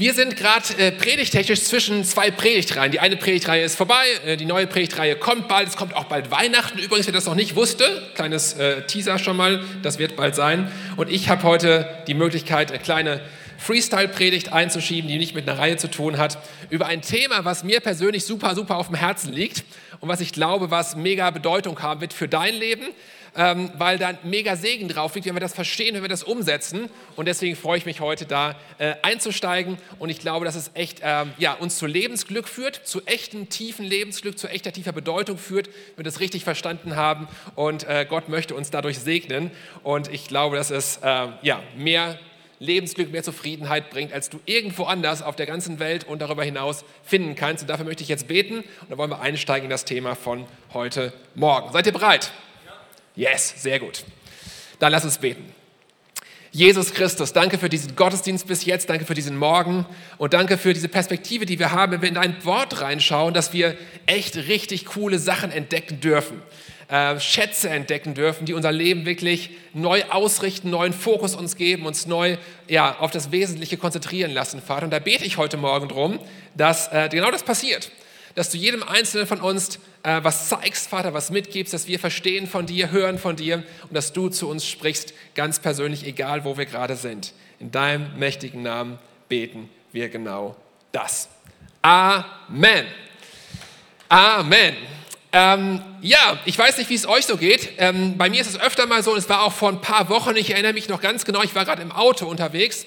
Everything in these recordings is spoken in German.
Wir sind gerade äh, predigtechnisch zwischen zwei Predigtreihen. Die eine Predigtreihe ist vorbei, äh, die neue Predigtreihe kommt bald. Es kommt auch bald Weihnachten. Übrigens, wer das noch nicht wusste, kleines äh, Teaser schon mal, das wird bald sein. Und ich habe heute die Möglichkeit, eine kleine Freestyle-Predigt einzuschieben, die nicht mit einer Reihe zu tun hat, über ein Thema, was mir persönlich super, super auf dem Herzen liegt und was ich glaube, was mega Bedeutung haben wird für dein Leben, ähm, weil da mega Segen drauf liegt, wenn wir das verstehen, wenn wir das umsetzen. Und deswegen freue ich mich heute da äh, einzusteigen. Und ich glaube, dass es echt ähm, ja, uns zu Lebensglück führt, zu echtem tiefen Lebensglück, zu echter tiefer Bedeutung führt, wenn wir das richtig verstanden haben. Und äh, Gott möchte uns dadurch segnen. Und ich glaube, dass es äh, ja, mehr Lebensglück, mehr Zufriedenheit bringt, als du irgendwo anders auf der ganzen Welt und darüber hinaus finden kannst. Und dafür möchte ich jetzt beten und da wollen wir einsteigen in das Thema von heute Morgen. Seid ihr bereit? Yes, sehr gut. Dann lass uns beten. Jesus Christus, danke für diesen Gottesdienst bis jetzt, danke für diesen Morgen und danke für diese Perspektive, die wir haben, wenn wir in dein Wort reinschauen, dass wir echt richtig coole Sachen entdecken dürfen. Äh, Schätze entdecken dürfen, die unser Leben wirklich neu ausrichten, neuen Fokus uns geben, uns neu ja, auf das Wesentliche konzentrieren lassen, Vater. Und da bete ich heute Morgen drum, dass äh, genau das passiert. Dass du jedem Einzelnen von uns äh, was zeigst, Vater, was mitgibst, dass wir verstehen von dir, hören von dir und dass du zu uns sprichst, ganz persönlich, egal wo wir gerade sind. In deinem mächtigen Namen beten wir genau das. Amen. Amen. Ähm, ja, ich weiß nicht, wie es euch so geht. Ähm, bei mir ist es öfter mal so, und es war auch vor ein paar Wochen, ich erinnere mich noch ganz genau, ich war gerade im Auto unterwegs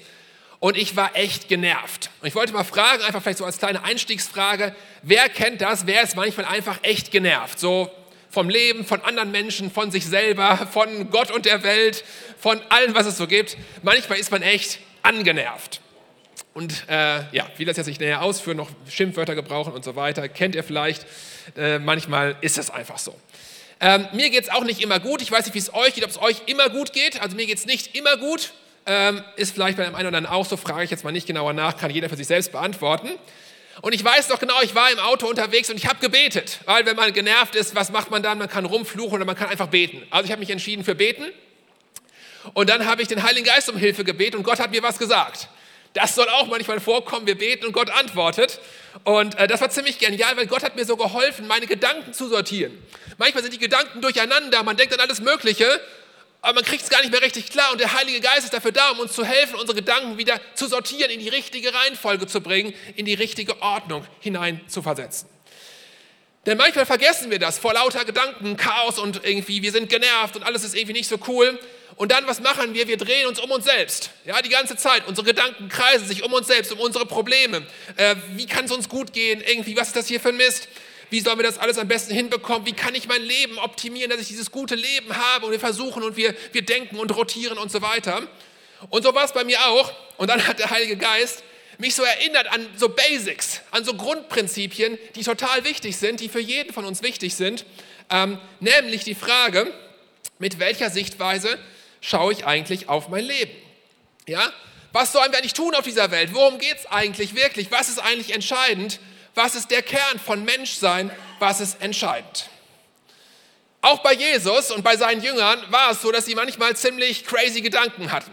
und ich war echt genervt. Und ich wollte mal fragen, einfach vielleicht so als kleine Einstiegsfrage, wer kennt das, wer ist manchmal einfach echt genervt? So vom Leben, von anderen Menschen, von sich selber, von Gott und der Welt, von allem, was es so gibt. Manchmal ist man echt angenervt. Und äh, ja, will das jetzt nicht näher ausführen, noch Schimpfwörter gebrauchen und so weiter, kennt ihr vielleicht. Äh, manchmal ist es einfach so. Ähm, mir geht es auch nicht immer gut. Ich weiß nicht, wie es euch geht, ob es euch immer gut geht. Also mir geht es nicht immer gut. Ähm, ist vielleicht bei dem einen oder anderen auch so, frage ich jetzt mal nicht genauer nach, kann jeder für sich selbst beantworten. Und ich weiß doch genau, ich war im Auto unterwegs und ich habe gebetet. Weil wenn man genervt ist, was macht man dann? Man kann rumfluchen oder man kann einfach beten. Also ich habe mich entschieden für beten. Und dann habe ich den Heiligen Geist um Hilfe gebeten und Gott hat mir was gesagt. Das soll auch manchmal vorkommen. Wir beten und Gott antwortet. Und äh, das war ziemlich genial, weil Gott hat mir so geholfen, meine Gedanken zu sortieren. Manchmal sind die Gedanken durcheinander, man denkt an alles Mögliche, aber man kriegt es gar nicht mehr richtig klar. Und der Heilige Geist ist dafür da, um uns zu helfen, unsere Gedanken wieder zu sortieren, in die richtige Reihenfolge zu bringen, in die richtige Ordnung hinein zu versetzen. Denn manchmal vergessen wir das vor lauter Gedanken, Chaos und irgendwie, wir sind genervt und alles ist irgendwie nicht so cool. Und dann, was machen wir? Wir drehen uns um uns selbst. Ja, die ganze Zeit. Unsere Gedanken kreisen sich um uns selbst, um unsere Probleme. Äh, wie kann es uns gut gehen? Irgendwie, was ist das hier für ein Mist? Wie sollen wir das alles am besten hinbekommen? Wie kann ich mein Leben optimieren, dass ich dieses gute Leben habe? Und wir versuchen und wir, wir denken und rotieren und so weiter. Und so war es bei mir auch. Und dann hat der Heilige Geist mich so erinnert an so Basics, an so Grundprinzipien, die total wichtig sind, die für jeden von uns wichtig sind. Ähm, nämlich die Frage, mit welcher Sichtweise schaue ich eigentlich auf mein Leben? Ja? Was sollen wir eigentlich tun auf dieser Welt? Worum geht es eigentlich wirklich? Was ist eigentlich entscheidend? Was ist der Kern von Menschsein? Was ist entscheidend? Auch bei Jesus und bei seinen Jüngern war es so, dass sie manchmal ziemlich crazy Gedanken hatten.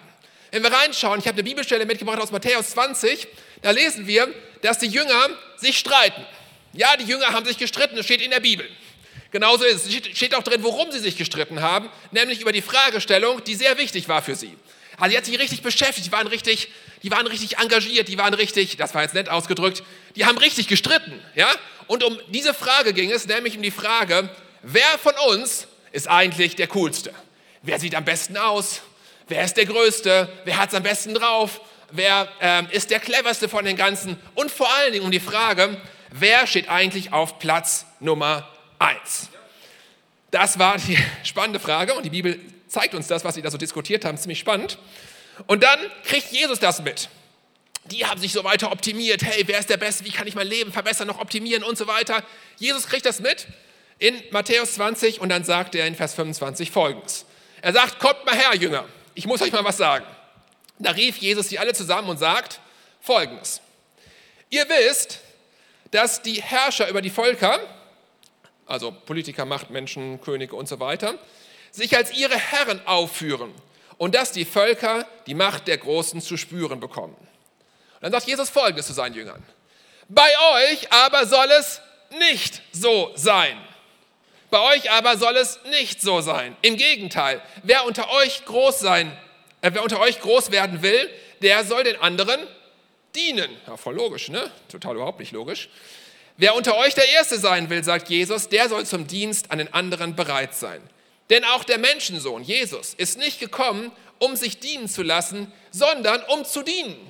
Wenn wir reinschauen, ich habe eine Bibelstelle mitgebracht aus Matthäus 20, da lesen wir, dass die Jünger sich streiten. Ja, die Jünger haben sich gestritten, das steht in der Bibel. Genauso ist es. Steht auch drin, worum sie sich gestritten haben, nämlich über die Fragestellung, die sehr wichtig war für sie. Also, sie hat sich richtig beschäftigt, die waren richtig, die waren richtig engagiert, die waren richtig, das war jetzt nett ausgedrückt, die haben richtig gestritten. Ja? Und um diese Frage ging es, nämlich um die Frage, wer von uns ist eigentlich der Coolste? Wer sieht am besten aus? Wer ist der Größte? Wer hat es am besten drauf? Wer ähm, ist der Cleverste von den Ganzen? Und vor allen Dingen um die Frage, wer steht eigentlich auf Platz Nummer 1? Das war die spannende Frage und die Bibel zeigt uns das, was sie da so diskutiert haben, ziemlich spannend. Und dann kriegt Jesus das mit. Die haben sich so weiter optimiert. Hey, wer ist der Beste? Wie kann ich mein Leben verbessern, noch optimieren und so weiter? Jesus kriegt das mit in Matthäus 20 und dann sagt er in Vers 25 folgendes. Er sagt, kommt mal her, Jünger, ich muss euch mal was sagen. Da rief Jesus sie alle zusammen und sagt folgendes. Ihr wisst, dass die Herrscher über die Völker, also Politiker, Machtmenschen, Könige und so weiter, sich als ihre Herren aufführen und dass die Völker die Macht der Großen zu spüren bekommen. Dann sagt Jesus folgendes zu seinen Jüngern. Bei euch aber soll es nicht so sein. Bei euch aber soll es nicht so sein. Im Gegenteil, wer unter euch groß sein, äh, wer unter euch groß werden will, der soll den anderen dienen. Ja, voll logisch, ne? Total überhaupt nicht logisch. Wer unter euch der Erste sein will, sagt Jesus, der soll zum Dienst an den anderen bereit sein. Denn auch der Menschensohn, Jesus, ist nicht gekommen, um sich dienen zu lassen, sondern um zu dienen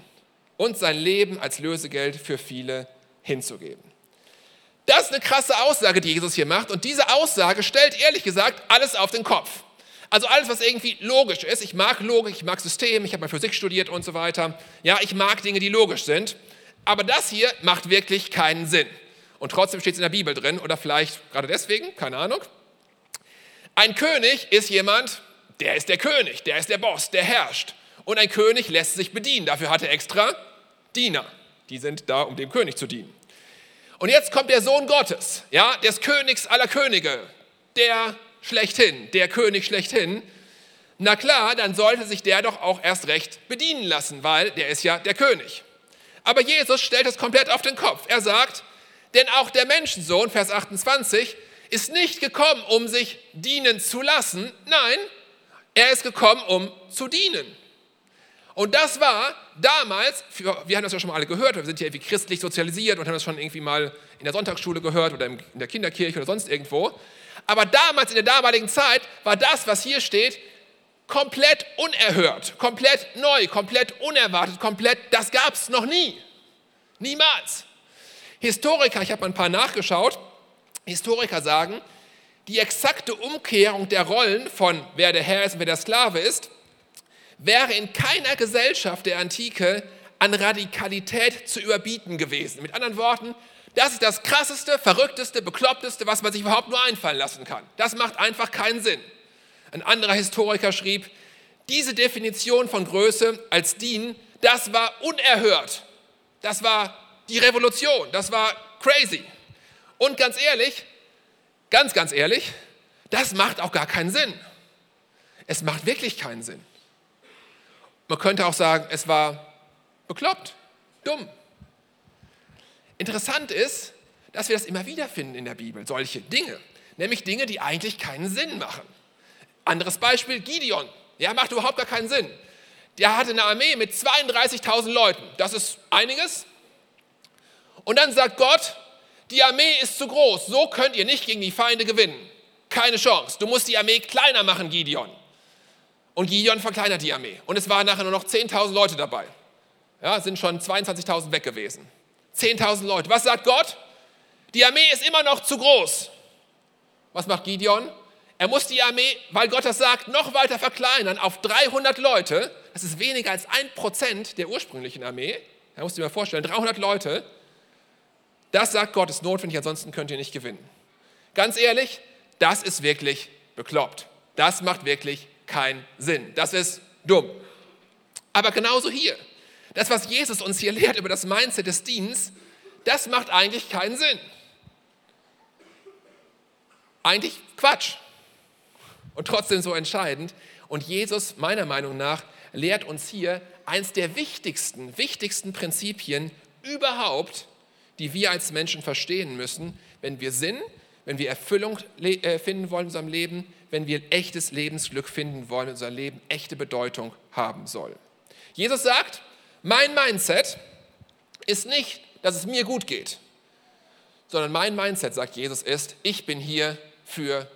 und sein Leben als Lösegeld für viele hinzugeben. Das ist eine krasse Aussage, die Jesus hier macht. Und diese Aussage stellt ehrlich gesagt alles auf den Kopf. Also alles, was irgendwie logisch ist. Ich mag Logik, ich mag System, ich habe mal Physik studiert und so weiter. Ja, ich mag Dinge, die logisch sind. Aber das hier macht wirklich keinen Sinn. Und trotzdem steht es in der Bibel drin oder vielleicht gerade deswegen, keine Ahnung. Ein König ist jemand, der ist der König, der ist der Boss, der herrscht. Und ein König lässt sich bedienen. Dafür hat er extra Diener. Die sind da, um dem König zu dienen. Und jetzt kommt der Sohn Gottes, ja, des Königs aller Könige, der schlechthin, der König schlechthin. Na klar, dann sollte sich der doch auch erst recht bedienen lassen, weil der ist ja der König. Aber Jesus stellt es komplett auf den Kopf. Er sagt, denn auch der Menschensohn, Vers 28, ist nicht gekommen, um sich dienen zu lassen. Nein, er ist gekommen, um zu dienen. Und das war damals, wir haben das ja schon mal alle gehört, wir sind ja irgendwie christlich sozialisiert und haben das schon irgendwie mal in der Sonntagsschule gehört oder in der Kinderkirche oder sonst irgendwo. Aber damals, in der damaligen Zeit, war das, was hier steht, komplett unerhört, komplett neu, komplett unerwartet, komplett, das gab es noch nie. Niemals. Historiker, ich habe mal ein paar nachgeschaut, Historiker sagen, die exakte Umkehrung der Rollen von wer der Herr ist und wer der Sklave ist, wäre in keiner Gesellschaft der Antike an Radikalität zu überbieten gewesen. Mit anderen Worten, das ist das krasseste, verrückteste, bekloppteste, was man sich überhaupt nur einfallen lassen kann. Das macht einfach keinen Sinn. Ein anderer Historiker schrieb, diese Definition von Größe als Dien, das war unerhört. Das war die Revolution. Das war crazy. Und ganz ehrlich, ganz, ganz ehrlich, das macht auch gar keinen Sinn. Es macht wirklich keinen Sinn. Man könnte auch sagen, es war bekloppt, dumm. Interessant ist, dass wir das immer wieder finden in der Bibel, solche Dinge. Nämlich Dinge, die eigentlich keinen Sinn machen. Anderes Beispiel, Gideon. Ja, macht überhaupt gar keinen Sinn. Der hatte eine Armee mit 32.000 Leuten. Das ist einiges. Und dann sagt Gott, die Armee ist zu groß. So könnt ihr nicht gegen die Feinde gewinnen. Keine Chance. Du musst die Armee kleiner machen, Gideon. Und Gideon verkleinert die Armee. Und es waren nachher nur noch 10.000 Leute dabei. Ja, sind schon 22.000 weg gewesen. 10.000 Leute. Was sagt Gott? Die Armee ist immer noch zu groß. Was macht Gideon? Er muss die Armee, weil Gott das sagt, noch weiter verkleinern auf 300 Leute. Das ist weniger als ein Prozent der ursprünglichen Armee. Er muss sich mal vorstellen, 300 Leute. Das sagt Gott, ist notwendig, ansonsten könnt ihr nicht gewinnen. Ganz ehrlich, das ist wirklich bekloppt. Das macht wirklich keinen Sinn. Das ist dumm. Aber genauso hier. Das, was Jesus uns hier lehrt über das Mindset des Dienstes, das macht eigentlich keinen Sinn. Eigentlich Quatsch. Und trotzdem so entscheidend. Und Jesus, meiner Meinung nach, lehrt uns hier eins der wichtigsten, wichtigsten Prinzipien überhaupt, die wir als Menschen verstehen müssen, wenn wir Sinn, wenn wir Erfüllung äh, finden wollen in unserem Leben, wenn wir echtes Lebensglück finden wollen, unser Leben echte Bedeutung haben soll. Jesus sagt, mein Mindset ist nicht, dass es mir gut geht, sondern mein Mindset, sagt Jesus, ist, ich bin hier für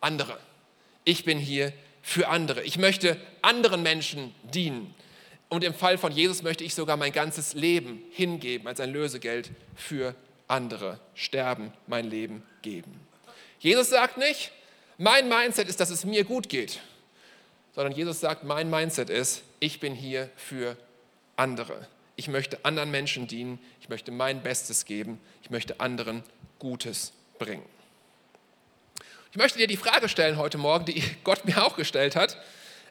andere. Ich bin hier für andere. Ich möchte anderen Menschen dienen. Und im Fall von Jesus möchte ich sogar mein ganzes Leben hingeben als ein Lösegeld für andere. Sterben, mein Leben geben. Jesus sagt nicht, mein Mindset ist, dass es mir gut geht, sondern Jesus sagt, mein Mindset ist, ich bin hier für andere. Ich möchte anderen Menschen dienen, ich möchte mein Bestes geben, ich möchte anderen Gutes bringen. Ich möchte dir die Frage stellen heute Morgen, die Gott mir auch gestellt hat.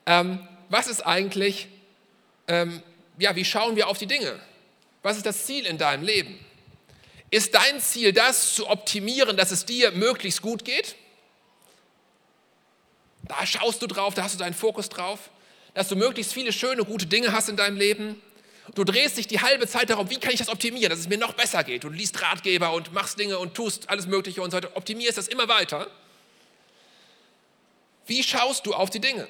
Ähm, was ist eigentlich, ähm, ja, wie schauen wir auf die Dinge? Was ist das Ziel in deinem Leben? Ist dein Ziel das, zu optimieren, dass es dir möglichst gut geht? Da schaust du drauf, da hast du deinen Fokus drauf, dass du möglichst viele schöne, gute Dinge hast in deinem Leben. Du drehst dich die halbe Zeit darum, wie kann ich das optimieren, dass es mir noch besser geht. Du liest Ratgeber und machst Dinge und tust alles Mögliche und so weiter, optimierst das immer weiter. Wie schaust du auf die Dinge?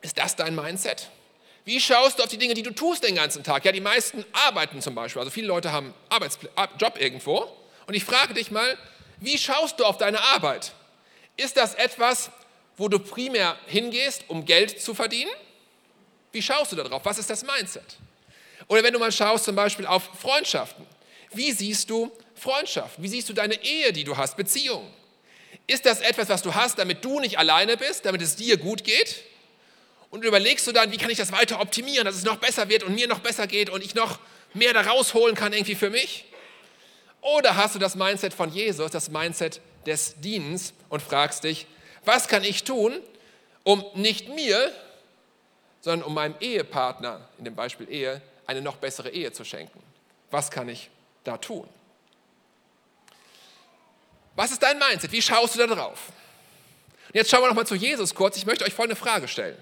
Ist das dein Mindset? Wie schaust du auf die Dinge, die du tust den ganzen Tag? Ja, die meisten arbeiten zum Beispiel. Also viele Leute haben Arbeitspl Job irgendwo. Und ich frage dich mal, wie schaust du auf deine Arbeit? Ist das etwas, wo du primär hingehst, um Geld zu verdienen? Wie schaust du darauf? Was ist das Mindset? Oder wenn du mal schaust zum Beispiel auf Freundschaften. Wie siehst du Freundschaften? Wie siehst du deine Ehe, die du hast, Beziehungen? Ist das etwas, was du hast, damit du nicht alleine bist, damit es dir gut geht? Und überlegst du dann, wie kann ich das weiter optimieren, dass es noch besser wird und mir noch besser geht und ich noch mehr da rausholen kann irgendwie für mich? Oder hast du das Mindset von Jesus, das Mindset des Dienens und fragst dich, was kann ich tun, um nicht mir, sondern um meinem Ehepartner, in dem Beispiel Ehe, eine noch bessere Ehe zu schenken? Was kann ich da tun? Was ist dein Mindset? Wie schaust du da drauf? Und jetzt schauen wir nochmal zu Jesus kurz. Ich möchte euch folgende Frage stellen.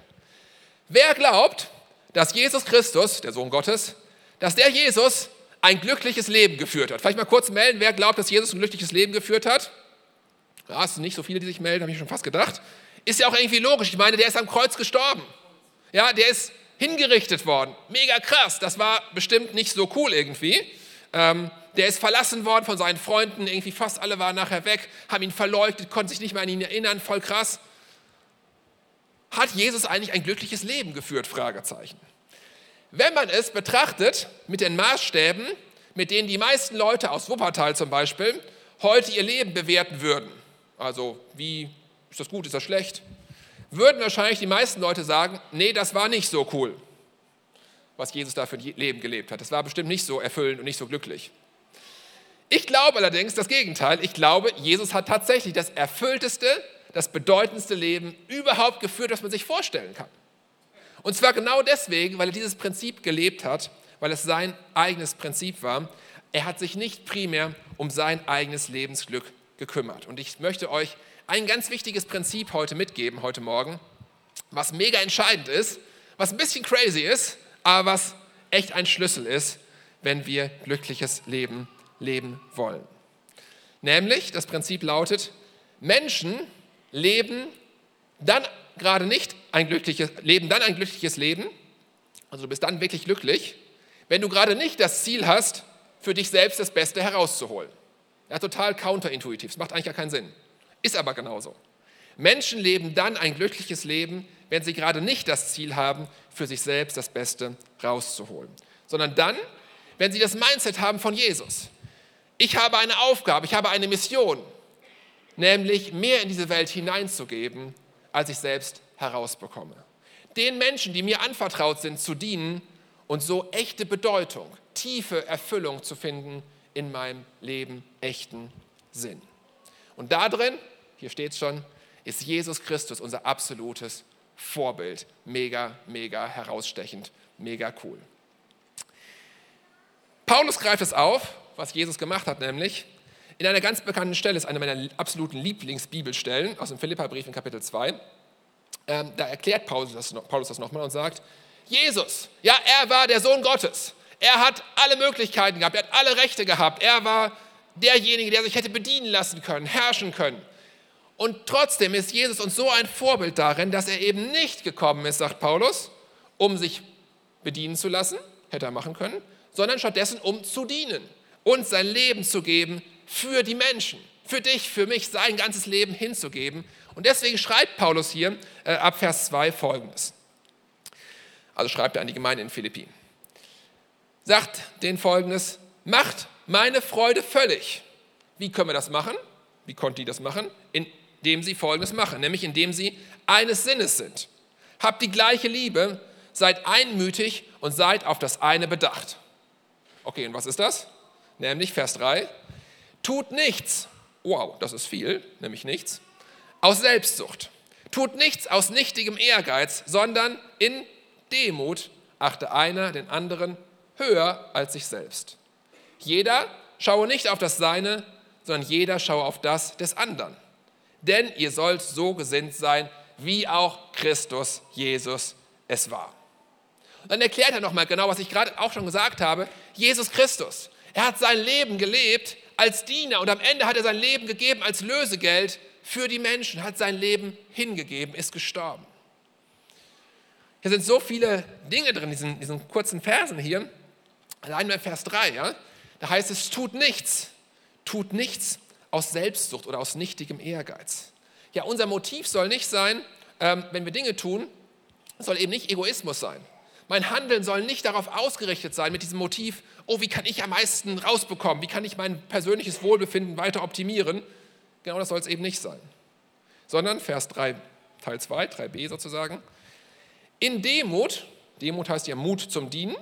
Wer glaubt, dass Jesus Christus, der Sohn Gottes, dass der Jesus ein glückliches Leben geführt hat? Vielleicht mal kurz melden, wer glaubt, dass Jesus ein glückliches Leben geführt hat? Ja, es sind nicht so viele, die sich melden, habe ich schon fast gedacht. Ist ja auch irgendwie logisch. Ich meine, der ist am Kreuz gestorben. Ja, der ist hingerichtet worden. Mega krass. Das war bestimmt nicht so cool irgendwie. Ähm, der ist verlassen worden von seinen Freunden. Irgendwie fast alle waren nachher weg, haben ihn verleugnet, konnten sich nicht mehr an ihn erinnern. Voll krass. Hat Jesus eigentlich ein glückliches Leben geführt? Fragezeichen. Wenn man es betrachtet mit den Maßstäben, mit denen die meisten Leute aus Wuppertal zum Beispiel heute ihr Leben bewerten würden, also wie ist das gut, ist das schlecht, würden wahrscheinlich die meisten Leute sagen, nee, das war nicht so cool, was Jesus da für ein Leben gelebt hat. Das war bestimmt nicht so erfüllend und nicht so glücklich. Ich glaube allerdings das Gegenteil. Ich glaube, Jesus hat tatsächlich das erfüllteste das bedeutendste Leben überhaupt geführt, was man sich vorstellen kann. Und zwar genau deswegen, weil er dieses Prinzip gelebt hat, weil es sein eigenes Prinzip war. Er hat sich nicht primär um sein eigenes Lebensglück gekümmert. Und ich möchte euch ein ganz wichtiges Prinzip heute mitgeben, heute Morgen, was mega entscheidend ist, was ein bisschen crazy ist, aber was echt ein Schlüssel ist, wenn wir glückliches Leben leben wollen. Nämlich, das Prinzip lautet, Menschen leben dann gerade nicht ein glückliches Leben, dann ein glückliches Leben, also du bist dann wirklich glücklich, wenn du gerade nicht das Ziel hast, für dich selbst das Beste herauszuholen. Ja, total counterintuitiv, das macht eigentlich gar keinen Sinn. Ist aber genauso. Menschen leben dann ein glückliches Leben, wenn sie gerade nicht das Ziel haben, für sich selbst das Beste rauszuholen, sondern dann, wenn sie das Mindset haben von Jesus. Ich habe eine Aufgabe, ich habe eine Mission nämlich mehr in diese Welt hineinzugeben, als ich selbst herausbekomme. Den Menschen, die mir anvertraut sind, zu dienen und so echte Bedeutung, tiefe Erfüllung zu finden in meinem Leben, echten Sinn. Und da drin, hier steht es schon, ist Jesus Christus unser absolutes Vorbild. Mega, mega herausstechend, mega cool. Paulus greift es auf, was Jesus gemacht hat, nämlich in einer ganz bekannten Stelle, ist eine meiner absoluten Lieblingsbibelstellen aus dem Philipperbrief in Kapitel 2. Ähm, da erklärt Paulus das nochmal und sagt, Jesus, ja, er war der Sohn Gottes. Er hat alle Möglichkeiten gehabt, er hat alle Rechte gehabt. Er war derjenige, der sich hätte bedienen lassen können, herrschen können. Und trotzdem ist Jesus uns so ein Vorbild darin, dass er eben nicht gekommen ist, sagt Paulus, um sich bedienen zu lassen, hätte er machen können, sondern stattdessen um zu dienen, uns sein Leben zu geben für die Menschen, für dich, für mich, sein ganzes Leben hinzugeben. Und deswegen schreibt Paulus hier äh, ab Vers 2 folgendes. Also schreibt er an die Gemeinde in Philippi. Sagt den folgendes, macht meine Freude völlig. Wie können wir das machen? Wie konnte die das machen? Indem sie folgendes machen, nämlich indem sie eines Sinnes sind. Habt die gleiche Liebe, seid einmütig und seid auf das eine bedacht. Okay, und was ist das? Nämlich Vers 3, Tut nichts, wow, das ist viel, nämlich nichts, aus Selbstsucht. Tut nichts aus nichtigem Ehrgeiz, sondern in Demut achte einer den anderen höher als sich selbst. Jeder schaue nicht auf das Seine, sondern jeder schaue auf das des anderen. Denn ihr sollt so gesinnt sein, wie auch Christus Jesus es war. Dann erklärt er nochmal genau, was ich gerade auch schon gesagt habe. Jesus Christus. Er hat sein Leben gelebt als Diener und am Ende hat er sein Leben gegeben als Lösegeld für die Menschen, hat sein Leben hingegeben, ist gestorben. Hier sind so viele Dinge drin, diesen, diesen kurzen Versen hier. Allein bei Vers 3, ja, da heißt es, tut nichts, tut nichts aus Selbstsucht oder aus nichtigem Ehrgeiz. Ja, unser Motiv soll nicht sein, ähm, wenn wir Dinge tun, soll eben nicht Egoismus sein. Mein Handeln soll nicht darauf ausgerichtet sein mit diesem Motiv, oh, wie kann ich am meisten rausbekommen, wie kann ich mein persönliches Wohlbefinden weiter optimieren. Genau das soll es eben nicht sein. Sondern, Vers 3, Teil 2, 3b sozusagen, in Demut, Demut heißt ja Mut zum Dienen,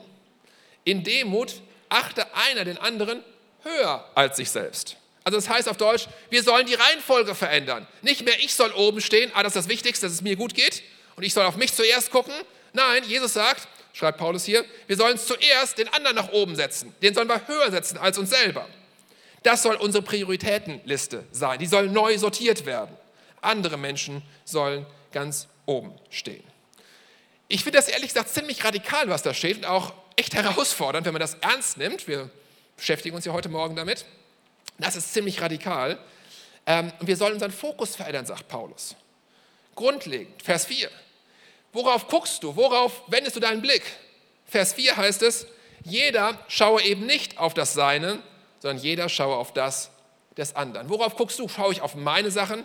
in Demut achte einer den anderen höher als sich selbst. Also das heißt auf Deutsch, wir sollen die Reihenfolge verändern. Nicht mehr ich soll oben stehen, ah, das ist das Wichtigste, dass es mir gut geht und ich soll auf mich zuerst gucken. Nein, Jesus sagt, schreibt Paulus hier, wir sollen zuerst den anderen nach oben setzen. Den sollen wir höher setzen als uns selber. Das soll unsere Prioritätenliste sein. Die soll neu sortiert werden. Andere Menschen sollen ganz oben stehen. Ich finde das ehrlich gesagt ziemlich radikal, was da steht und auch echt herausfordernd, wenn man das ernst nimmt. Wir beschäftigen uns ja heute Morgen damit. Das ist ziemlich radikal. Ähm, und wir sollen unseren Fokus verändern, sagt Paulus. Grundlegend, Vers 4. Worauf guckst du? Worauf wendest du deinen Blick? Vers 4 heißt es, jeder schaue eben nicht auf das Seine, sondern jeder schaue auf das des anderen. Worauf guckst du? Schaue ich auf meine Sachen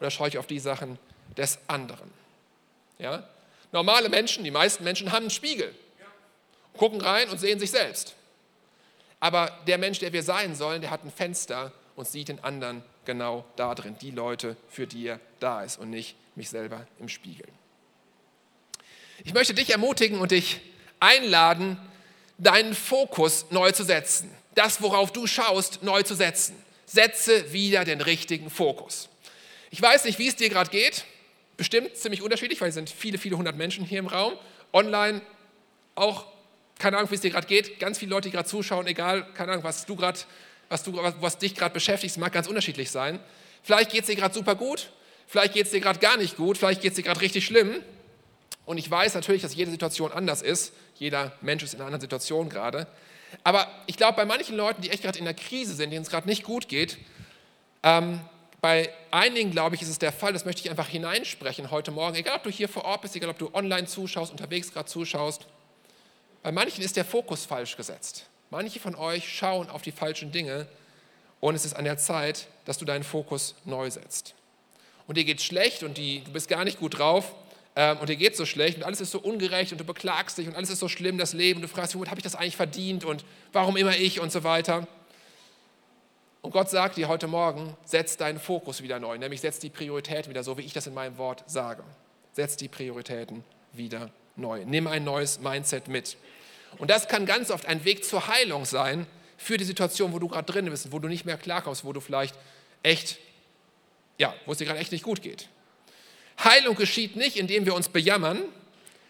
oder schaue ich auf die Sachen des anderen? Ja? Normale Menschen, die meisten Menschen haben einen Spiegel, gucken rein und sehen sich selbst. Aber der Mensch, der wir sein sollen, der hat ein Fenster und sieht den anderen genau da drin, die Leute, für die er da ist und nicht mich selber im Spiegel. Ich möchte dich ermutigen und dich einladen, deinen Fokus neu zu setzen. Das, worauf du schaust, neu zu setzen. Setze wieder den richtigen Fokus. Ich weiß nicht, wie es dir gerade geht. Bestimmt ziemlich unterschiedlich, weil es sind viele, viele hundert Menschen hier im Raum. Online auch, keine Ahnung, wie es dir gerade geht. Ganz viele Leute, die gerade zuschauen, egal, keine Ahnung, was du gerade, was, was, was dich gerade beschäftigt, es mag ganz unterschiedlich sein. Vielleicht geht es dir gerade super gut, vielleicht geht es dir gerade gar nicht gut, vielleicht geht es dir gerade richtig schlimm. Und ich weiß natürlich, dass jede Situation anders ist. Jeder Mensch ist in einer anderen Situation gerade. Aber ich glaube, bei manchen Leuten, die echt gerade in der Krise sind, denen es gerade nicht gut geht, ähm, bei einigen, glaube ich, ist es der Fall, das möchte ich einfach hineinsprechen heute Morgen, egal ob du hier vor Ort bist, egal ob du online zuschaust, unterwegs gerade zuschaust. Bei manchen ist der Fokus falsch gesetzt. Manche von euch schauen auf die falschen Dinge und es ist an der Zeit, dass du deinen Fokus neu setzt. Und dir geht schlecht und die, du bist gar nicht gut drauf ähm, und dir geht so schlecht und alles ist so ungerecht und du beklagst dich und alles ist so schlimm, das Leben. Du fragst, womit habe ich das eigentlich verdient und warum immer ich und so weiter. Und Gott sagt dir heute Morgen, setz deinen Fokus wieder neu, nämlich setz die Prioritäten wieder so, wie ich das in meinem Wort sage. Setz die Prioritäten wieder neu. Nimm ein neues Mindset mit. Und das kann ganz oft ein Weg zur Heilung sein für die Situation, wo du gerade drin bist, wo du nicht mehr klarkommst, wo du vielleicht echt, ja, wo es dir gerade echt nicht gut geht. Heilung geschieht nicht, indem wir uns bejammern,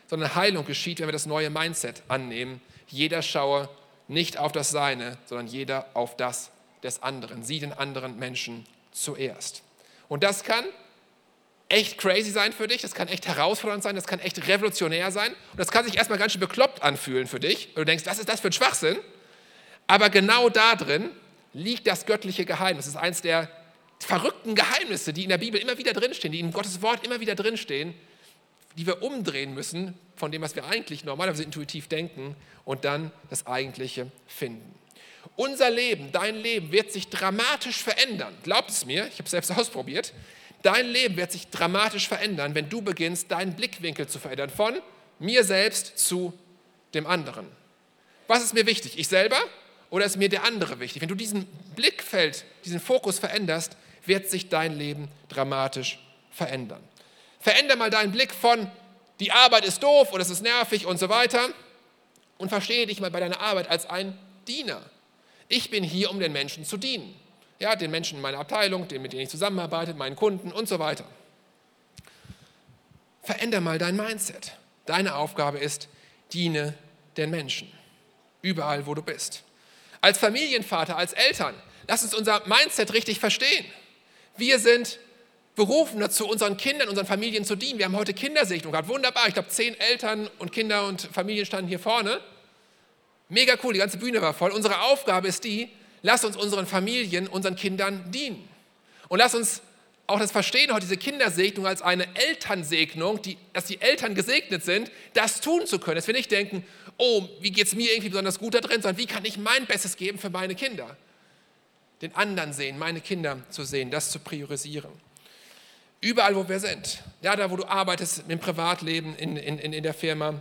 sondern Heilung geschieht, wenn wir das neue Mindset annehmen. Jeder schaue nicht auf das Seine, sondern jeder auf das des anderen. Sieh den anderen Menschen zuerst. Und das kann echt crazy sein für dich, das kann echt herausfordernd sein, das kann echt revolutionär sein und das kann sich erstmal ganz schön bekloppt anfühlen für dich. Und du denkst, was ist das für ein Schwachsinn? Aber genau da drin liegt das göttliche Geheimnis. Das ist eines der verrückten Geheimnisse, die in der Bibel immer wieder drinstehen, die in Gottes Wort immer wieder drinstehen, die wir umdrehen müssen von dem, was wir eigentlich normalerweise intuitiv denken und dann das Eigentliche finden. Unser Leben, dein Leben wird sich dramatisch verändern. Glaubt es mir, ich habe es selbst ausprobiert. Dein Leben wird sich dramatisch verändern, wenn du beginnst, deinen Blickwinkel zu verändern. Von mir selbst zu dem anderen. Was ist mir wichtig? Ich selber oder ist mir der andere wichtig? Wenn du diesen Blickfeld, diesen Fokus veränderst, wird sich dein Leben dramatisch verändern. Veränder mal deinen Blick von, die Arbeit ist doof oder es ist nervig und so weiter und verstehe dich mal bei deiner Arbeit als ein Diener. Ich bin hier, um den Menschen zu dienen. Ja, den Menschen in meiner Abteilung, den, mit denen ich zusammenarbeite, meinen Kunden und so weiter. Veränder mal dein Mindset. Deine Aufgabe ist, diene den Menschen. Überall, wo du bist. Als Familienvater, als Eltern, lass uns unser Mindset richtig verstehen. Wir sind berufen dazu, unseren Kindern, unseren Familien zu dienen. Wir haben heute Kindersegnung gehabt. Wunderbar. Ich glaube, zehn Eltern und Kinder und Familien standen hier vorne. Mega cool, die ganze Bühne war voll. Unsere Aufgabe ist die, lass uns unseren Familien, unseren Kindern dienen. Und lass uns auch das Verstehen heute, diese Kindersegnung als eine Elternsegnung, die, dass die Eltern gesegnet sind, das tun zu können. Dass wir nicht denken, oh, wie geht es mir irgendwie besonders gut da drin, sondern wie kann ich mein Bestes geben für meine Kinder? Den anderen sehen, meine Kinder zu sehen, das zu priorisieren. Überall, wo wir sind, ja, da wo du arbeitest, im Privatleben, in, in, in der Firma,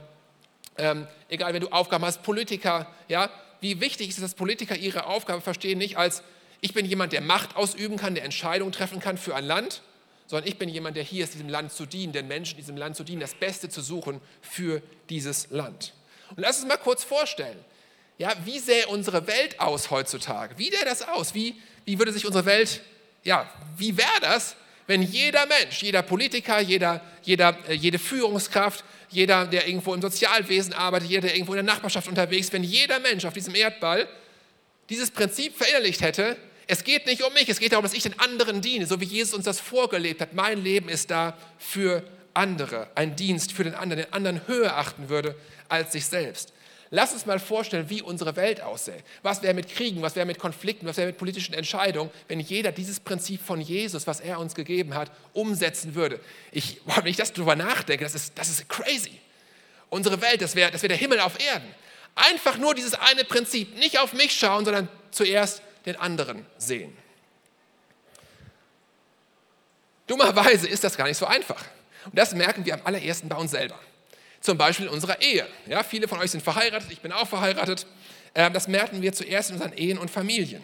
ähm, egal wenn du Aufgaben hast, Politiker, ja, wie wichtig ist es, dass Politiker ihre Aufgabe verstehen, nicht als ich bin jemand, der Macht ausüben kann, der Entscheidungen treffen kann für ein Land, sondern ich bin jemand, der hier ist, diesem Land zu dienen, den Menschen diesem Land zu dienen, das Beste zu suchen für dieses Land. Und lass uns mal kurz vorstellen, ja, wie sähe unsere Welt aus heutzutage? Wie sähe das aus? Wie, wie würde sich unsere Welt, ja, wie wäre das, wenn jeder Mensch, jeder Politiker, jeder, jeder, äh, jede Führungskraft, jeder, der irgendwo im Sozialwesen arbeitet, jeder, der irgendwo in der Nachbarschaft unterwegs ist, wenn jeder Mensch auf diesem Erdball dieses Prinzip verinnerlicht hätte, es geht nicht um mich, es geht darum, dass ich den anderen diene, so wie Jesus uns das vorgelebt hat. Mein Leben ist da für andere, ein Dienst für den anderen, den anderen höher achten würde als sich selbst. Lass uns mal vorstellen, wie unsere Welt aussähe. Was wäre mit Kriegen, was wäre mit Konflikten, was wäre mit politischen Entscheidungen, wenn jeder dieses Prinzip von Jesus, was er uns gegeben hat, umsetzen würde. Ich, wenn ich das darüber nachdenke, das ist, das ist crazy. Unsere Welt, das wäre das wär der Himmel auf Erden. Einfach nur dieses eine Prinzip, nicht auf mich schauen, sondern zuerst den anderen sehen. Dummerweise ist das gar nicht so einfach. Und das merken wir am allerersten bei uns selber. Zum Beispiel in unserer Ehe. Ja, viele von euch sind verheiratet, ich bin auch verheiratet. Ähm, das merken wir zuerst in unseren Ehen und Familien.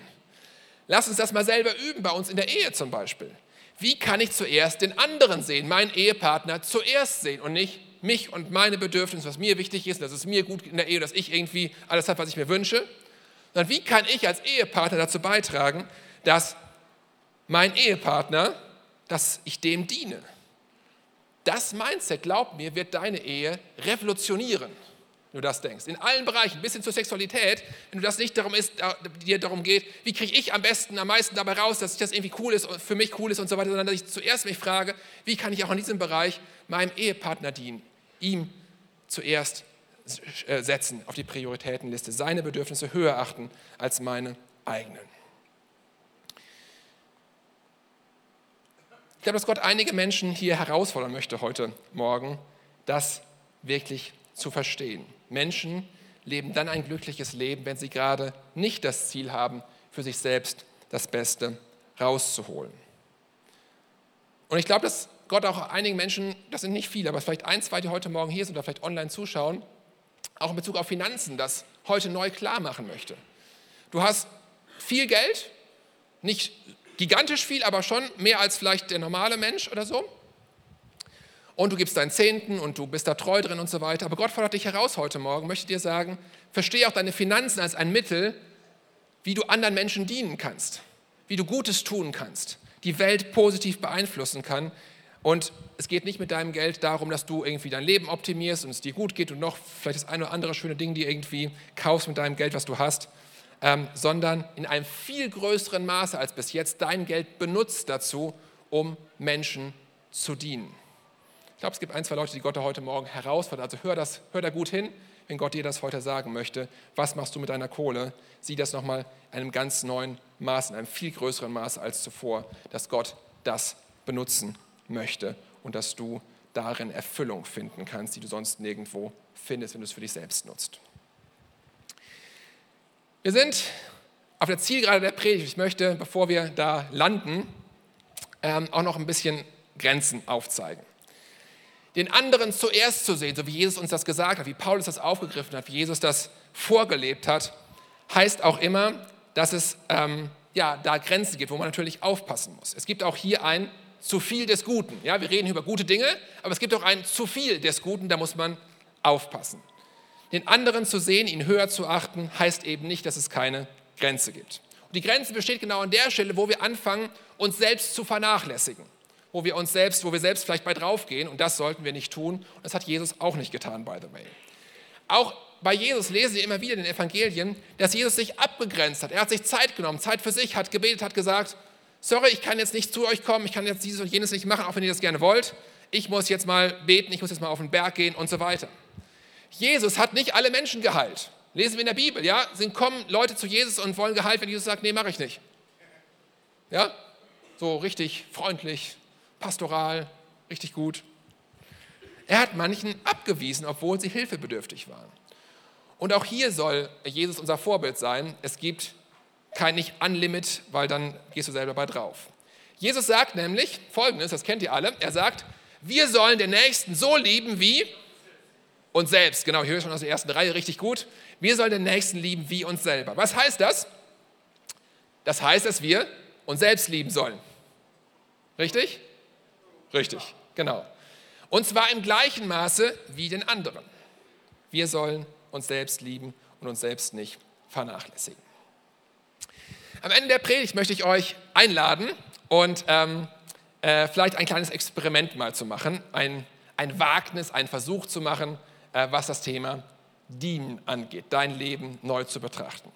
Lass uns das mal selber üben, bei uns in der Ehe zum Beispiel. Wie kann ich zuerst den anderen sehen, meinen Ehepartner zuerst sehen und nicht mich und meine Bedürfnisse, was mir wichtig ist, dass es mir gut in der Ehe, dass ich irgendwie alles habe, was ich mir wünsche, sondern wie kann ich als Ehepartner dazu beitragen, dass mein Ehepartner, dass ich dem diene. Das Mindset, glaub mir, wird deine Ehe revolutionieren, wenn du das denkst. In allen Bereichen, bis hin zur Sexualität, wenn du das nicht darum ist, dir darum geht, wie kriege ich am besten, am meisten dabei raus, dass das irgendwie cool ist, für mich cool ist und so weiter, sondern dass ich zuerst mich frage, wie kann ich auch in diesem Bereich meinem Ehepartner dienen, ihm zuerst äh, setzen auf die Prioritätenliste, seine Bedürfnisse höher achten als meine eigenen. Ich glaube, dass Gott einige Menschen hier herausfordern möchte heute Morgen, das wirklich zu verstehen. Menschen leben dann ein glückliches Leben, wenn sie gerade nicht das Ziel haben, für sich selbst das Beste rauszuholen. Und ich glaube, dass Gott auch einigen Menschen, das sind nicht viele, aber vielleicht ein, zwei, die heute Morgen hier sind oder vielleicht online zuschauen, auch in Bezug auf Finanzen, das heute neu klar machen möchte. Du hast viel Geld, nicht gigantisch viel, aber schon mehr als vielleicht der normale Mensch oder so. Und du gibst deinen Zehnten und du bist da treu drin und so weiter. Aber Gott fordert dich heraus heute Morgen, möchte dir sagen, verstehe auch deine Finanzen als ein Mittel, wie du anderen Menschen dienen kannst, wie du Gutes tun kannst, die Welt positiv beeinflussen kann, und es geht nicht mit deinem Geld darum, dass du irgendwie dein Leben optimierst und es dir gut geht und noch vielleicht das eine oder andere schöne Ding, die irgendwie kaufst mit deinem Geld, was du hast, ähm, sondern in einem viel größeren Maße als bis jetzt dein Geld benutzt dazu, um Menschen zu dienen. Ich glaube, es gibt ein, zwei Leute, die Gott heute Morgen herausfordern. Also hör, das, hör da gut hin, wenn Gott dir das heute sagen möchte. Was machst du mit deiner Kohle? Sieh das nochmal in einem ganz neuen Maß, in einem viel größeren Maß als zuvor, dass Gott das benutzen möchte und dass du darin Erfüllung finden kannst, die du sonst nirgendwo findest, wenn du es für dich selbst nutzt. Wir sind auf der Zielgerade der Predigt. Ich möchte, bevor wir da landen, ähm, auch noch ein bisschen Grenzen aufzeigen. Den anderen zuerst zu sehen, so wie Jesus uns das gesagt hat, wie Paulus das aufgegriffen hat, wie Jesus das vorgelebt hat, heißt auch immer, dass es ähm, ja, da Grenzen gibt, wo man natürlich aufpassen muss. Es gibt auch hier ein zu viel des Guten. Ja, wir reden über gute Dinge, aber es gibt auch ein zu viel des Guten, da muss man aufpassen. Den anderen zu sehen, ihn höher zu achten, heißt eben nicht, dass es keine Grenze gibt. Und die Grenze besteht genau an der Stelle, wo wir anfangen, uns selbst zu vernachlässigen, wo wir uns selbst, wo wir selbst vielleicht bei draufgehen und das sollten wir nicht tun. Und das hat Jesus auch nicht getan, by the way. Auch bei Jesus lesen wir immer wieder in den Evangelien, dass Jesus sich abgegrenzt hat. Er hat sich Zeit genommen, Zeit für sich, hat gebetet, hat gesagt, sorry, ich kann jetzt nicht zu euch kommen, ich kann jetzt dieses und jenes nicht machen, auch wenn ihr das gerne wollt. Ich muss jetzt mal beten, ich muss jetzt mal auf den Berg gehen und so weiter. Jesus hat nicht alle Menschen geheilt. Lesen wir in der Bibel, ja? Sind kommen Leute zu Jesus und wollen geheilt, wenn Jesus sagt, nee, mache ich nicht. Ja? So richtig freundlich, pastoral, richtig gut. Er hat manchen abgewiesen, obwohl sie hilfebedürftig waren. Und auch hier soll Jesus unser Vorbild sein. Es gibt kein nicht Unlimit, weil dann gehst du selber bei drauf. Jesus sagt nämlich folgendes, das kennt ihr alle, er sagt, wir sollen den Nächsten so lieben wie uns selbst. Genau, ich höre schon aus der ersten Reihe richtig gut. Wir sollen den Nächsten lieben wie uns selber. Was heißt das? Das heißt, dass wir uns selbst lieben sollen. Richtig? Richtig, genau. Und zwar im gleichen Maße wie den anderen. Wir sollen uns selbst lieben und uns selbst nicht vernachlässigen. Am Ende der Predigt möchte ich euch einladen und ähm, äh, vielleicht ein kleines Experiment mal zu machen, ein, ein Wagnis, einen Versuch zu machen, was das Thema Dienen angeht, dein Leben neu zu betrachten.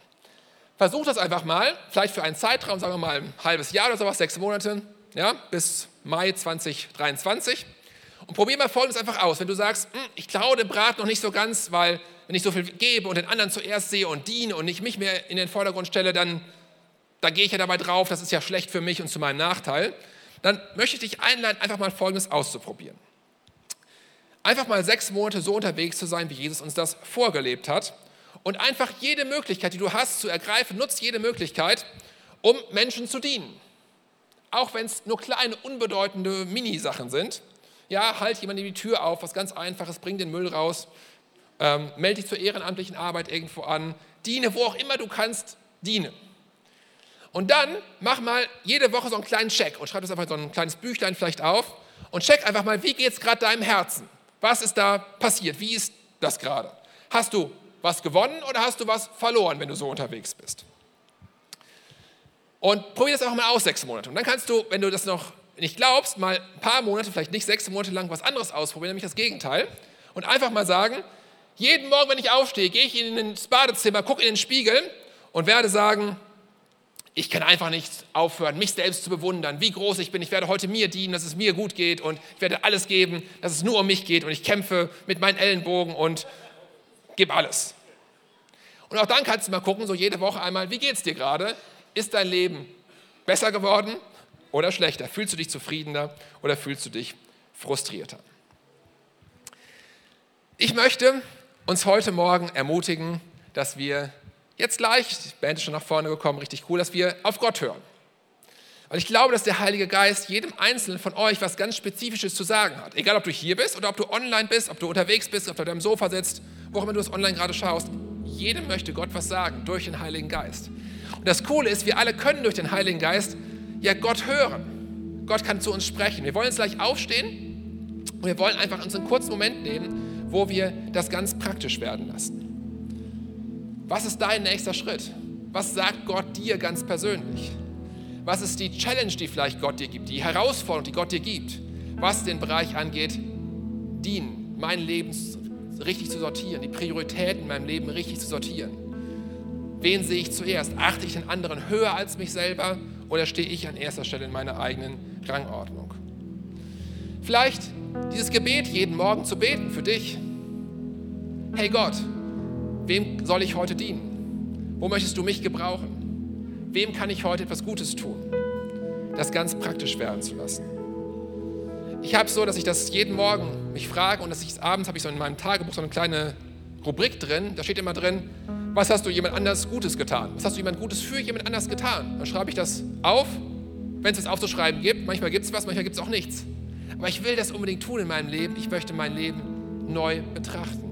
Versuch das einfach mal, vielleicht für einen Zeitraum, sagen wir mal ein halbes Jahr oder sowas, sechs Monate, ja, bis Mai 2023. Und probier mal Folgendes einfach aus. Wenn du sagst, hm, ich traue dem Brat noch nicht so ganz, weil wenn ich so viel gebe und den anderen zuerst sehe und diene und nicht mich mehr in den Vordergrund stelle, dann da gehe ich ja dabei drauf, das ist ja schlecht für mich und zu meinem Nachteil, dann möchte ich dich einladen, einfach mal Folgendes auszuprobieren. Einfach mal sechs Monate so unterwegs zu sein, wie Jesus uns das vorgelebt hat und einfach jede Möglichkeit, die du hast, zu ergreifen, nutzt jede Möglichkeit, um Menschen zu dienen. Auch wenn es nur kleine, unbedeutende Minisachen sind. Ja, halt jemand die Tür auf, was ganz Einfaches, bring den Müll raus, ähm, melde dich zur ehrenamtlichen Arbeit irgendwo an, diene, wo auch immer du kannst, diene. Und dann mach mal jede Woche so einen kleinen Check und schreib das einfach so ein kleines Büchlein vielleicht auf und check einfach mal, wie geht es gerade deinem Herzen? Was ist da passiert? Wie ist das gerade? Hast du was gewonnen oder hast du was verloren, wenn du so unterwegs bist? Und probier das einfach mal aus, sechs Monate. Und dann kannst du, wenn du das noch nicht glaubst, mal ein paar Monate, vielleicht nicht sechs Monate lang was anderes ausprobieren, nämlich das Gegenteil. Und einfach mal sagen, jeden Morgen, wenn ich aufstehe, gehe ich in ins Badezimmer, gucke in den Spiegel und werde sagen, ich kann einfach nicht aufhören, mich selbst zu bewundern, wie groß ich bin. Ich werde heute mir dienen, dass es mir gut geht und ich werde alles geben, dass es nur um mich geht und ich kämpfe mit meinen Ellenbogen und gebe alles. Und auch dann kannst du mal gucken, so jede Woche einmal, wie geht es dir gerade? Ist dein Leben besser geworden oder schlechter? Fühlst du dich zufriedener oder fühlst du dich frustrierter? Ich möchte uns heute Morgen ermutigen, dass wir jetzt gleich, die Band ist schon nach vorne gekommen, richtig cool, dass wir auf Gott hören. Weil ich glaube, dass der Heilige Geist jedem Einzelnen von euch was ganz Spezifisches zu sagen hat. Egal, ob du hier bist oder ob du online bist, ob du unterwegs bist, ob du auf deinem Sofa sitzt, wo auch immer du das online gerade schaust. Jedem möchte Gott was sagen durch den Heiligen Geist. Und das Coole ist, wir alle können durch den Heiligen Geist ja Gott hören. Gott kann zu uns sprechen. Wir wollen jetzt gleich aufstehen und wir wollen einfach uns einen kurzen Moment nehmen, wo wir das ganz praktisch werden lassen. Was ist dein nächster Schritt? Was sagt Gott dir ganz persönlich? Was ist die Challenge, die vielleicht Gott dir gibt, die Herausforderung, die Gott dir gibt, was den Bereich angeht, dienen, mein Leben richtig zu sortieren, die Prioritäten in meinem Leben richtig zu sortieren? Wen sehe ich zuerst? Achte ich den anderen höher als mich selber oder stehe ich an erster Stelle in meiner eigenen Rangordnung? Vielleicht dieses Gebet jeden Morgen zu beten für dich. Hey Gott, Wem soll ich heute dienen? Wo möchtest du mich gebrauchen? Wem kann ich heute etwas Gutes tun? Das ganz praktisch werden zu lassen. Ich habe so, dass ich das jeden Morgen mich frage und dass ich abends habe ich so in meinem Tagebuch so eine kleine Rubrik drin. Da steht immer drin, was hast du jemand anders Gutes getan? Was hast du jemand Gutes für jemand anders getan? Dann schreibe ich das auf, wenn es es aufzuschreiben gibt. Manchmal gibt es was, manchmal gibt es auch nichts. Aber ich will das unbedingt tun in meinem Leben. Ich möchte mein Leben neu betrachten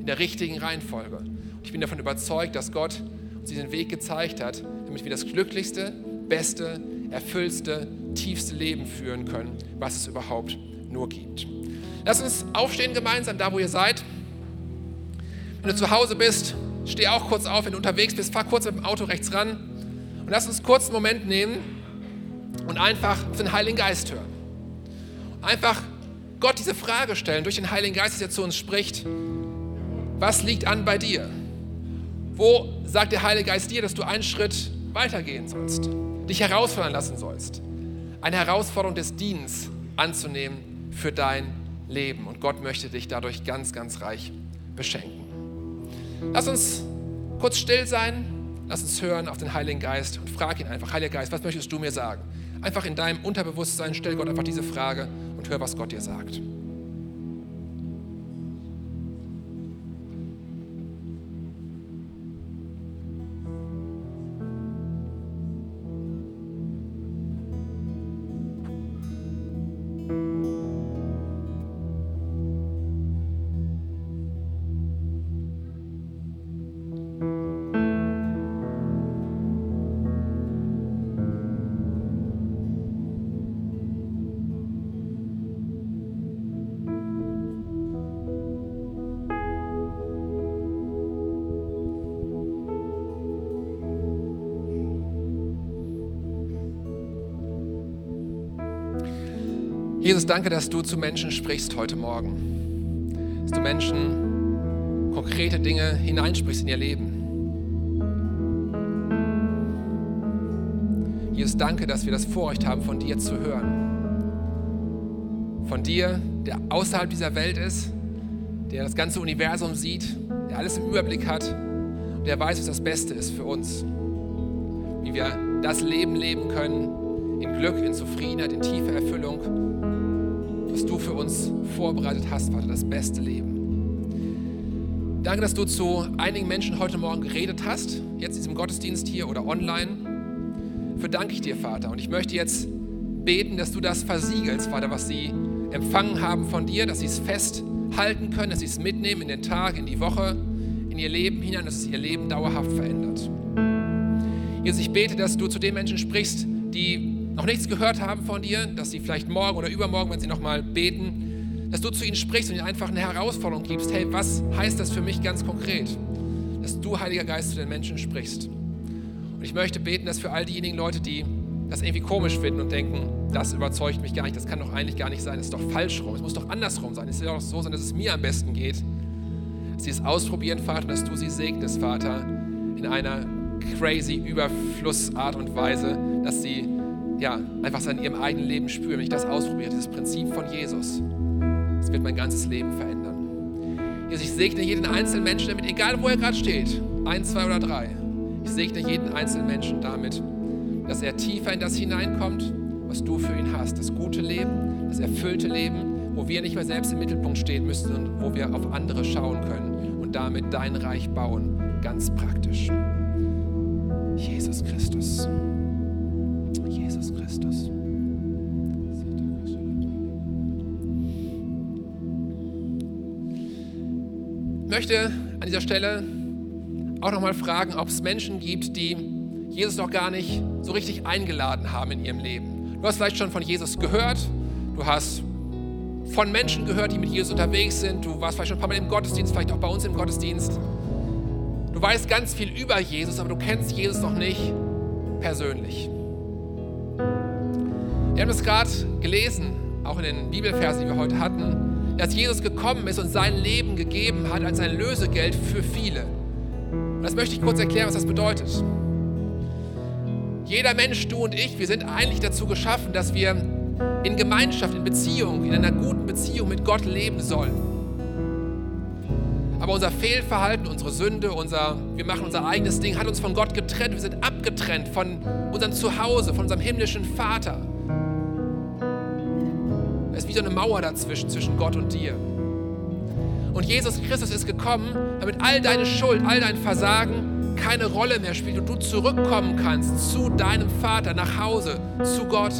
in der richtigen Reihenfolge. Und ich bin davon überzeugt, dass Gott uns diesen Weg gezeigt hat, damit wir das glücklichste, beste, erfüllste, tiefste Leben führen können, was es überhaupt nur gibt. Lass uns aufstehen gemeinsam, da wo ihr seid. Wenn du zu Hause bist, steh auch kurz auf. Wenn du unterwegs bist, fahr kurz mit dem Auto rechts ran. Und lass uns kurz einen Moment nehmen und einfach auf den Heiligen Geist hören. Einfach Gott diese Frage stellen durch den Heiligen Geist, der zu uns spricht. Was liegt an bei dir? Wo sagt der Heilige Geist dir, dass du einen Schritt weitergehen sollst, dich herausfordern lassen sollst. Eine Herausforderung des Dienstes anzunehmen für dein Leben. Und Gott möchte dich dadurch ganz, ganz reich beschenken. Lass uns kurz still sein, lass uns hören auf den Heiligen Geist und frag ihn einfach, Heiliger Geist, was möchtest du mir sagen? Einfach in deinem Unterbewusstsein stell Gott einfach diese Frage und hör, was Gott dir sagt. Jesus, danke, dass du zu Menschen sprichst heute Morgen. Dass du Menschen konkrete Dinge hineinsprichst in ihr Leben. Jesus, danke, dass wir das Vorrecht haben, von dir zu hören. Von dir, der außerhalb dieser Welt ist, der das ganze Universum sieht, der alles im Überblick hat und der weiß, was das Beste ist für uns. Wie wir das Leben leben können, in Glück, in Zufriedenheit, in tiefer Erfüllung was du für uns vorbereitet hast, Vater, das beste Leben. Danke, dass du zu einigen Menschen heute Morgen geredet hast, jetzt in diesem Gottesdienst hier oder online. Für danke ich dir, Vater. Und ich möchte jetzt beten, dass du das versiegelst, Vater, was sie empfangen haben von dir, dass sie es festhalten können, dass sie es mitnehmen in den Tag, in die Woche, in ihr Leben hinein, dass es ihr Leben dauerhaft verändert. Jesus, ich bete, dass du zu den Menschen sprichst, die noch nichts gehört haben von dir, dass sie vielleicht morgen oder übermorgen, wenn sie nochmal beten, dass du zu ihnen sprichst und ihnen einfach eine Herausforderung gibst. Hey, was heißt das für mich ganz konkret? Dass du, Heiliger Geist, zu den Menschen sprichst. Und ich möchte beten, dass für all diejenigen Leute, die das irgendwie komisch finden und denken, das überzeugt mich gar nicht, das kann doch eigentlich gar nicht sein, das ist doch falsch rum, es muss doch andersrum sein, es soll doch so sein, dass es mir am besten geht. Dass sie es ausprobieren, Vater, dass du sie segnest, Vater, in einer crazy Überflussart und Weise, dass sie ja, einfach in ihrem eigenen Leben spüren, wenn ich das ausprobiere, dieses Prinzip von Jesus, das wird mein ganzes Leben verändern. Jesus, ich segne jeden einzelnen Menschen damit, egal wo er gerade steht, eins, zwei oder drei. Ich segne jeden einzelnen Menschen damit, dass er tiefer in das hineinkommt, was du für ihn hast. Das gute Leben, das erfüllte Leben, wo wir nicht mehr selbst im Mittelpunkt stehen müssen und wo wir auf andere schauen können und damit dein Reich bauen, ganz praktisch. Jesus Christus. Christus. Ich möchte an dieser Stelle auch nochmal fragen, ob es Menschen gibt, die Jesus noch gar nicht so richtig eingeladen haben in ihrem Leben. Du hast vielleicht schon von Jesus gehört, du hast von Menschen gehört, die mit Jesus unterwegs sind, du warst vielleicht schon ein paar Mal im Gottesdienst, vielleicht auch bei uns im Gottesdienst. Du weißt ganz viel über Jesus, aber du kennst Jesus noch nicht persönlich. Wir haben es gerade gelesen, auch in den Bibelversen, die wir heute hatten, dass Jesus gekommen ist und sein Leben gegeben hat als ein Lösegeld für viele. Und das möchte ich kurz erklären, was das bedeutet. Jeder Mensch, du und ich, wir sind eigentlich dazu geschaffen, dass wir in Gemeinschaft, in Beziehung, in einer guten Beziehung mit Gott leben sollen. Aber unser Fehlverhalten, unsere Sünde, unser, wir machen unser eigenes Ding, hat uns von Gott getrennt. Wir sind abgetrennt von unserem Zuhause, von unserem himmlischen Vater so eine Mauer dazwischen, zwischen Gott und dir. Und Jesus Christus ist gekommen, damit all deine Schuld, all dein Versagen keine Rolle mehr spielt und du zurückkommen kannst zu deinem Vater, nach Hause, zu Gott,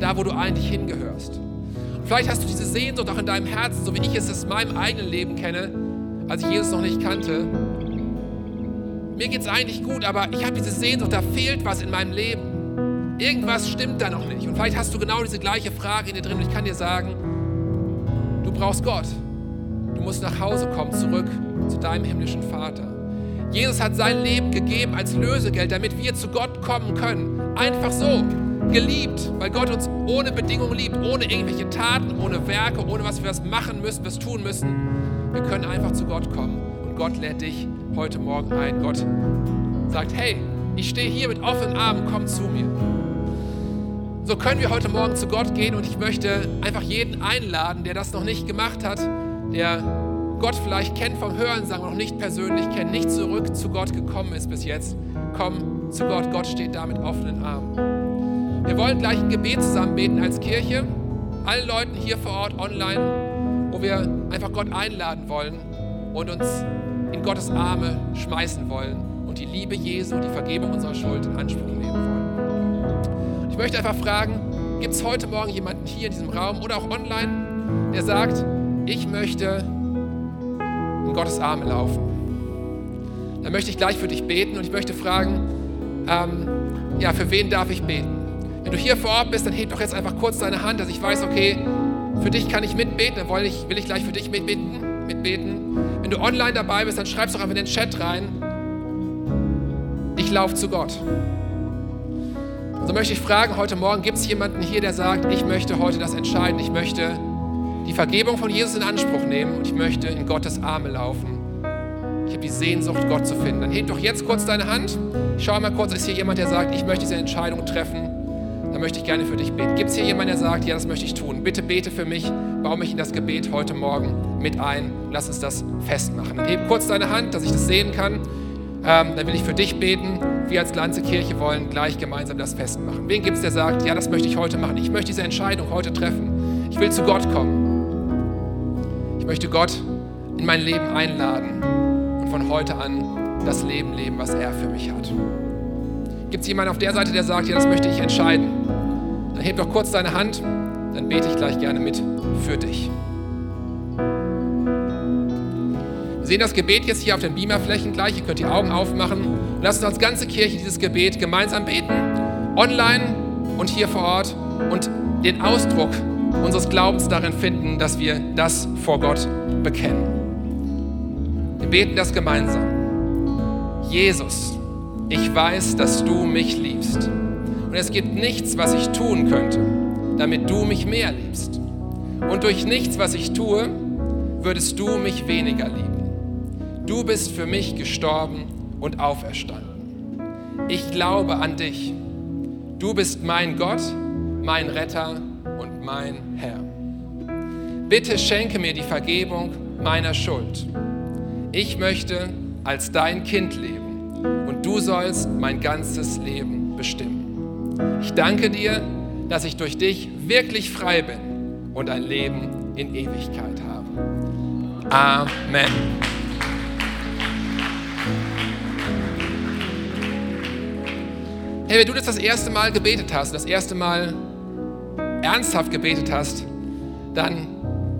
da wo du eigentlich hingehörst. Und vielleicht hast du diese Sehnsucht auch in deinem Herzen, so wie ich es in meinem eigenen Leben kenne, als ich Jesus noch nicht kannte. Mir geht es eigentlich gut, aber ich habe diese Sehnsucht, da fehlt was in meinem Leben. Irgendwas stimmt da noch nicht. Und vielleicht hast du genau diese gleiche Frage in dir drin. Und ich kann dir sagen, du brauchst Gott. Du musst nach Hause kommen, zurück zu deinem himmlischen Vater. Jesus hat sein Leben gegeben als Lösegeld, damit wir zu Gott kommen können. Einfach so, geliebt, weil Gott uns ohne Bedingungen liebt, ohne irgendwelche Taten, ohne Werke, ohne was wir was machen müssen, was tun müssen. Wir können einfach zu Gott kommen. Und Gott lädt dich heute Morgen ein. Gott sagt, hey, ich stehe hier mit offenen Armen, komm zu mir. So können wir heute Morgen zu Gott gehen und ich möchte einfach jeden einladen, der das noch nicht gemacht hat, der Gott vielleicht kennt vom Hören sagen, noch nicht persönlich kennt, nicht zurück zu Gott gekommen ist bis jetzt. Komm zu Gott, Gott steht da mit offenen Armen. Wir wollen gleich ein Gebet zusammen beten als Kirche, allen Leuten hier vor Ort, online, wo wir einfach Gott einladen wollen und uns in Gottes Arme schmeißen wollen und die Liebe Jesu, die Vergebung unserer Schuld in Anspruch nehmen wollen. Ich möchte einfach fragen, gibt es heute Morgen jemanden hier in diesem Raum oder auch online, der sagt, ich möchte in Gottes Arme laufen? Dann möchte ich gleich für dich beten und ich möchte fragen, ähm, ja, für wen darf ich beten? Wenn du hier vor Ort bist, dann heb doch jetzt einfach kurz deine Hand, dass ich weiß, okay, für dich kann ich mitbeten, dann will ich, will ich gleich für dich mitbeten, mitbeten. Wenn du online dabei bist, dann schreibst doch einfach in den Chat rein, ich laufe zu Gott. So möchte ich fragen, heute Morgen gibt es jemanden hier, der sagt, ich möchte heute das entscheiden, ich möchte die Vergebung von Jesus in Anspruch nehmen und ich möchte in Gottes Arme laufen. Ich habe die Sehnsucht, Gott zu finden. Dann heb doch jetzt kurz deine Hand. Ich schaue mal kurz, ist hier jemand, der sagt, ich möchte diese Entscheidung treffen? Dann möchte ich gerne für dich beten. Gibt es hier jemanden, der sagt, ja, das möchte ich tun? Bitte bete für mich, baue mich in das Gebet heute Morgen mit ein. Lass uns das festmachen. Dann heb kurz deine Hand, dass ich das sehen kann. Ähm, dann will ich für dich beten. Wir als ganze Kirche wollen gleich gemeinsam das festmachen. Wen gibt es, der sagt, ja, das möchte ich heute machen? Ich möchte diese Entscheidung heute treffen. Ich will zu Gott kommen. Ich möchte Gott in mein Leben einladen und von heute an das Leben leben, was er für mich hat. Gibt es jemanden auf der Seite, der sagt, ja, das möchte ich entscheiden? Dann heb doch kurz deine Hand, dann bete ich gleich gerne mit für dich. Wir sehen das Gebet jetzt hier auf den Beamerflächen gleich. Ihr könnt die Augen aufmachen und lasst uns als ganze Kirche dieses Gebet gemeinsam beten. Online und hier vor Ort und den Ausdruck unseres Glaubens darin finden, dass wir das vor Gott bekennen. Wir beten das gemeinsam. Jesus, ich weiß, dass du mich liebst. Und es gibt nichts, was ich tun könnte, damit du mich mehr liebst. Und durch nichts, was ich tue, würdest du mich weniger lieben. Du bist für mich gestorben und auferstanden. Ich glaube an dich. Du bist mein Gott, mein Retter und mein Herr. Bitte schenke mir die Vergebung meiner Schuld. Ich möchte als dein Kind leben und du sollst mein ganzes Leben bestimmen. Ich danke dir, dass ich durch dich wirklich frei bin und ein Leben in Ewigkeit habe. Amen. Hey, wenn du das das erste Mal gebetet hast, das erste Mal ernsthaft gebetet hast, dann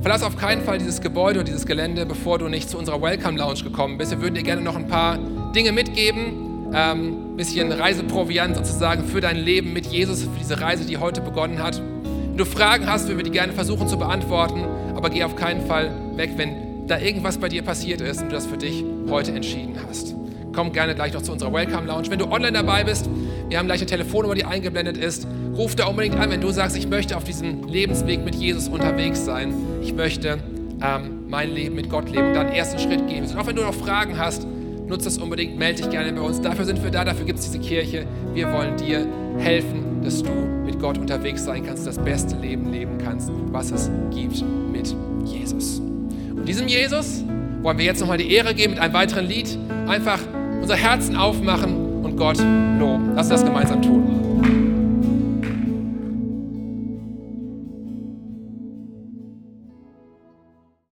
verlass auf keinen Fall dieses Gebäude oder dieses Gelände, bevor du nicht zu unserer Welcome Lounge gekommen bist. Wir würden dir gerne noch ein paar Dinge mitgeben, ähm, bisschen Reiseproviant sozusagen für dein Leben mit Jesus, für diese Reise, die heute begonnen hat. Wenn du Fragen hast, würden wir die gerne versuchen zu beantworten, aber geh auf keinen Fall weg, wenn da irgendwas bei dir passiert ist und du das für dich heute entschieden hast. Komm gerne gleich noch zu unserer Welcome Lounge. Wenn du online dabei bist, wir haben gleich eine Telefonnummer, die eingeblendet ist. Ruf da unbedingt an, wenn du sagst, ich möchte auf diesem Lebensweg mit Jesus unterwegs sein. Ich möchte ähm, mein Leben mit Gott leben, dann einen ersten Schritt gehen. Und auch wenn du noch Fragen hast, nutze das unbedingt, melde dich gerne bei uns. Dafür sind wir da, dafür gibt es diese Kirche. Wir wollen dir helfen, dass du mit Gott unterwegs sein kannst, das beste Leben leben kannst, was es gibt mit Jesus. Und diesem Jesus wollen wir jetzt nochmal die Ehre geben mit einem weiteren Lied. Einfach unser Herzen aufmachen und Gott loben. Lass das gemeinsam tun.